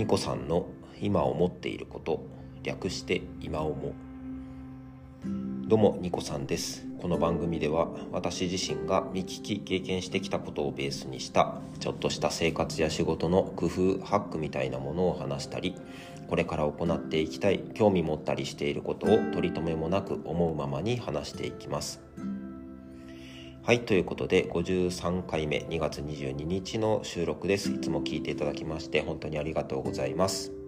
ニコさんの今思っていること略して今思どうもニコさんです。この番組では私自身が見聞き経験してきたことをベースにしたちょっとした生活や仕事の工夫ハックみたいなものを話したりこれから行っていきたい興味持ったりしていることを取り留めもなく思うままに話していきます。はいということで53回目2月22日の収録です。いつも聞いていただきまして本当にありがとうございます。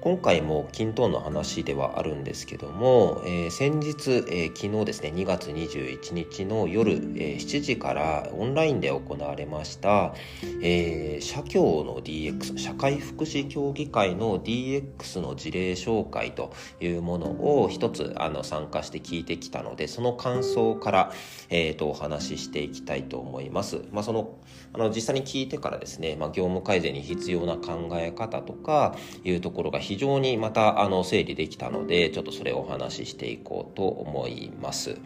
今回も均等の話ではあるんですけども、えー、先日、えー、昨日ですね2月21日の夜、えー、7時からオンラインで行われました、えー、社協の DX 社会福祉協議会の DX の事例紹介というものを一つあの参加して聞いてきたのでその感想から、えーと、お話ししていきたいと思います。まあ、そのあの実際に聞いてからですね、まあ、業務改善に必要な考え方とかいうところが非常にまたあの整理できたのでちょっとそれをお話ししていこうと思います。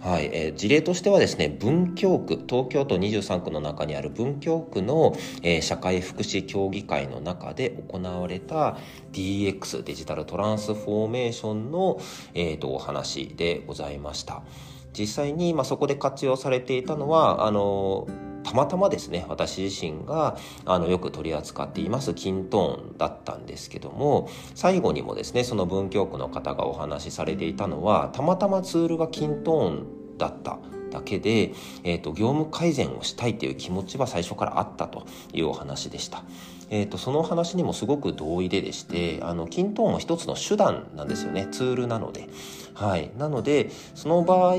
はい、えー、事例としてはですね、文京区、東京都23区の中にある文京区の、えー、社会福祉協議会の中で行われた DX、デジタルトランスフォーメーションの、えーと、お話でございました。実際に、まあ、そこで活用されていたのは、あのたまたまですね私自身があのよく取り扱っていますキントーンだったんですけども最後にもですねその文京区の方がお話しされていたのはたまたまツールがキントーンだっただけで、えーと、業務改善をしたいという気持ちは最初からあったというお話でした。えーと、その話にもすごく同意ででしてあの均等も一つの手段なんですよねツールなので。はい、なのでその場合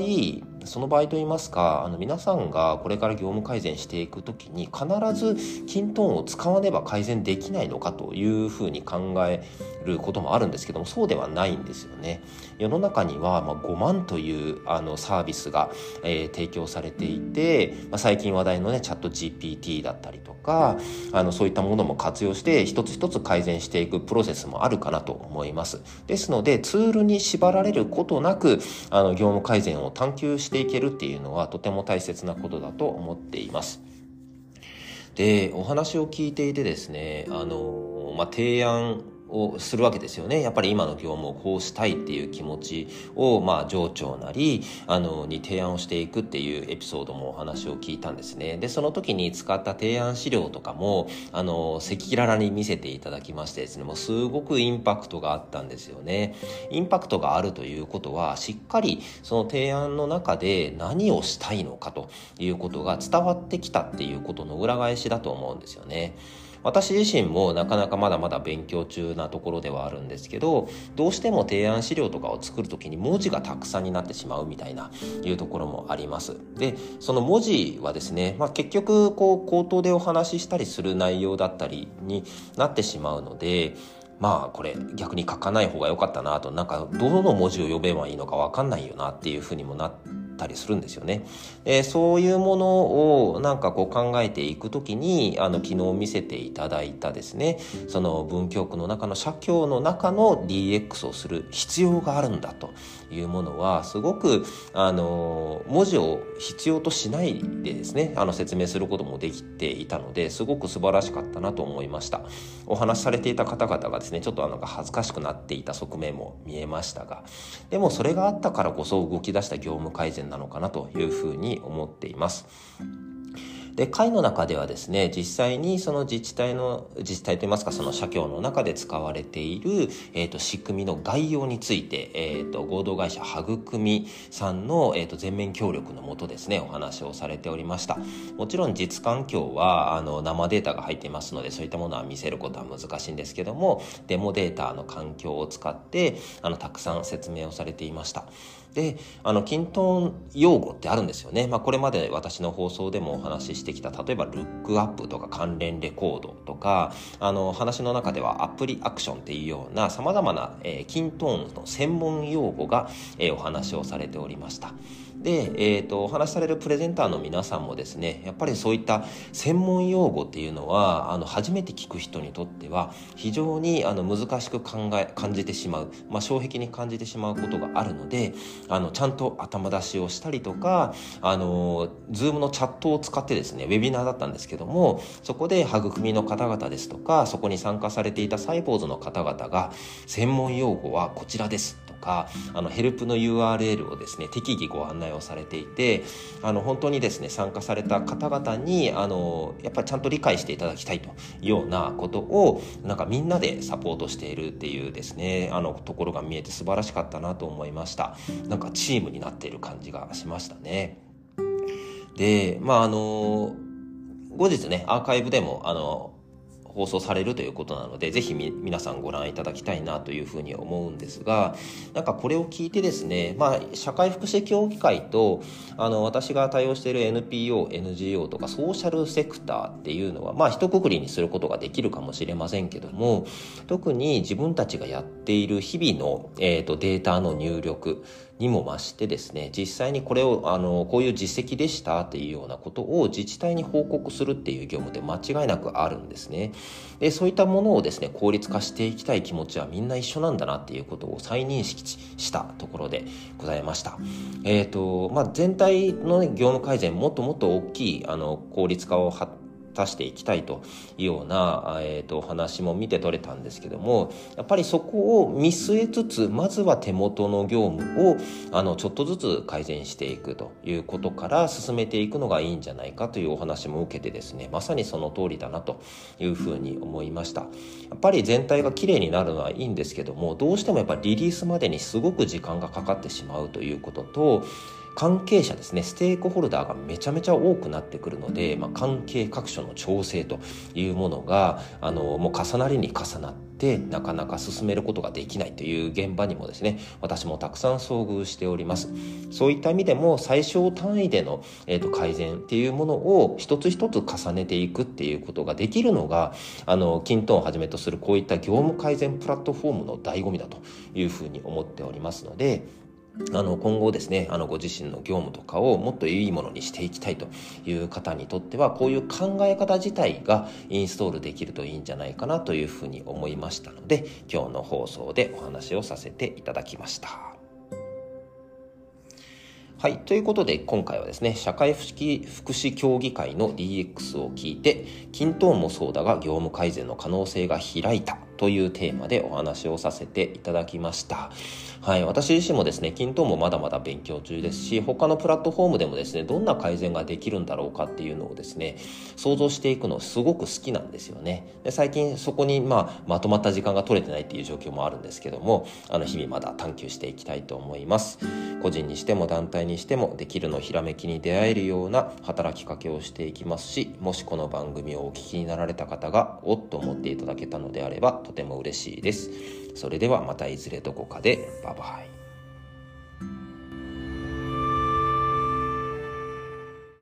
その場合といいますかあの皆さんがこれから業務改善していく時に必ずキントーンを使わねば改善できないのかというふうに考えることもあるんですけどもそうではないんですよね。世の中には、ま、5万というあのサービスが、えー、提供されていて、まあ、最近話題のねチャット GPT だったりとかあのそういったものも活用して一つ一つ改善していくプロセスもあるかなと思います。ですのでツールに縛られることなくあの業務改善を探求していけるっていうのはとても大切なことだと思っています。でお話を聞いていてですねあの、まあ、提案をするわけですよね。やっぱり今の業務をこうしたいっていう気持ちを、まあ、上長なり、あの、に提案をしていくっていうエピソードもお話を聞いたんですね。で、その時に使った提案資料とかも、あの、赤裸々に見せていただきましてですね、もうすごくインパクトがあったんですよね。インパクトがあるということは、しっかりその提案の中で何をしたいのかということが伝わってきたっていうことの裏返しだと思うんですよね。私自身もなかなかまだまだ勉強中なところではあるんですけどどうしても提案資料とかを作る時に文字がたくさんになってしまうみたいないうところもあります。でその文字はですね、まあ、結局こう口頭でお話ししたりする内容だったりになってしまうのでまあこれ逆に書かない方が良かったなとなんかどの文字を呼べばいいのか分かんないよなっていうふうにもなってたりするんですよね。でそういうものをなんかこう考えていく時にあの昨日見せていただいたですねその文京区の中の社協の中の DX をする必要があるんだというものはすごくあの文字を必要としないでですねあの説明することもできていたのですごく素晴らしかったなと思いましたお話しされていた方々がですねちょっとあの恥ずかしくなっていた側面も見えましたがでもそれがあったからこそ動き出した業務改善なのかなというふうに思っています。で会の中ではですね実際にその自治体の自治体といいますかその社協の中で使われている、えーと、仕組みの概要について、えーと、合同会社育みさんの、えーと、全面協力のもとですねお話をされておりましたもちろん実環境はあの生データが入っていますのでそういったものは見せることは難しいんですけどもデモデータの環境を使ってあのたくさん説明をされていましたであの均等用語ってあるんですよね、まあ、これまで私の放送でもお話ししてきた例えばルックアップとか関連レコードとかあの話の中ではアプリアクションっていうようなさまざまな、えー、均等の専門用語が、えー、お話をされておりました。で、えーと、お話しされるプレゼンターの皆さんもですねやっぱりそういった専門用語っていうのはあの初めて聞く人にとっては非常にあの難しく考え感じてしまう、まあ、障壁に感じてしまうことがあるのであのちゃんと頭出しをしたりとかあの Zoom のチャットを使ってですねウェビナーだったんですけどもそこで育みの方々ですとかそこに参加されていたサイボーズの方々が専門用語はこちらですと。かあのヘルプの URL をですね適宜ご案内をされていてあの本当にですね参加された方々にあのやっぱりちゃんと理解していただきたいというようなことをなんかみんなでサポートしているっていうですねあのところが見えて素晴らしかったなと思いました。なんかチームになっている感じがしましたね。でまああの後日ねアーカイブでもあの放送されるということなので、ぜひ皆さんご覧いただきたいなというふうに思うんですが、なんかこれを聞いてですね、まあ、社会福祉協議会と、あの、私が対応している NPO、NGO とかソーシャルセクターっていうのは、まあ、一括りにすることができるかもしれませんけども、特に自分たちがやっている日々の、えっ、ー、と、データの入力、にも増してですね実際にこれをあのこういう実績でしたっていうようなことを自治体に報告するっていう業務で間違いなくあるんですね。でそういったものをですね効率化していきたい気持ちはみんな一緒なんだなっていうことを再認識したところでございました。えっ、ー、とまあ全体の、ね、業務改善もっともっと大きいあの効率化を発出していきたいというような、えーと、お話も見て取れたんですけどもやっぱりそこを見据えつつまずは手元の業務をあのちょっとずつ改善していくということから進めていくのがいいんじゃないかというお話も受けてですねまさにその通りだなというふうに思いました。やっぱり全体が綺麗になるのはいいんですけどもどうしてもやっぱりリリースまでにすごく時間がかかってしまうということと関係者ですねステークホルダーがめちゃめちゃ多くなってくるので、まあ、関係各所の調整というものがあのもう重なりに重なってなかなか進めることができないという現場にもですね私もたくさん遭遇しております。そういった意味でも最小単位での、えーと、改善っていうものを一つ一つ重ねていくっていうことができるのがあのキントンをはじめとするこういった業務改善プラットフォームの醍醐味だというふうに思っておりますのであの今後ですねあのご自身の業務とかをもっといいものにしていきたいという方にとってはこういう考え方自体がインストールできるといいんじゃないかなというふうに思いましたので今日の放送でお話をさせていただきました。はい。ということで、今回はですね、社会福祉協議会の DX を聞いて、均等もそうだが業務改善の可能性が開いたというテーマでお話をさせていただきました。はい、私自身もですね、均等もまだまだ勉強中ですし、他のプラットフォームでもですね、どんな改善ができるんだろうかっていうのをですね、想像していくのすごく好きなんですよね。で最近そこに、まあ、まとまった時間が取れてないっていう状況もあるんですけども、あの、日々まだ探求していきたいと思います。個人にしても団体にしても、できるのひらめきに出会えるような働きかけをしていきますし、もしこの番組をお聞きになられた方が、おっと思っていただけたのであれば、とても嬉しいです。それではまたいずれどこかでバイバイ。